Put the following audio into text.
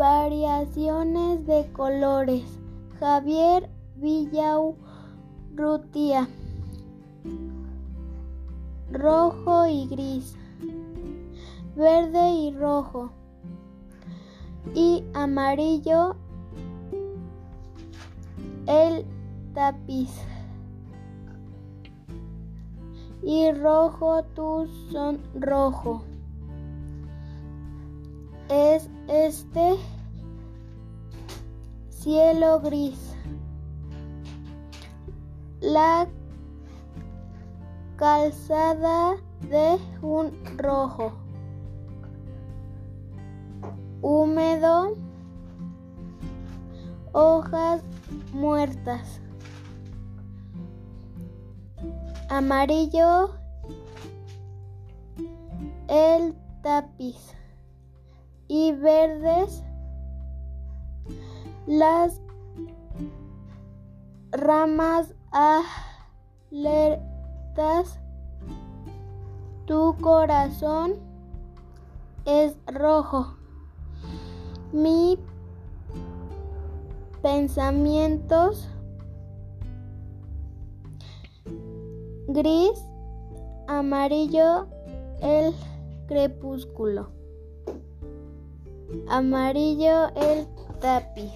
variaciones de colores. Javier Villau Rutia. Rojo y gris. Verde y rojo. Y amarillo el tapiz. Y rojo tu son rojo. Es este cielo gris. La calzada de un rojo. Húmedo. Hojas muertas. Amarillo el tapiz y verdes las ramas alertas. Tu corazón es rojo. Mi pensamientos gris, amarillo, el crepúsculo, amarillo, el tapiz.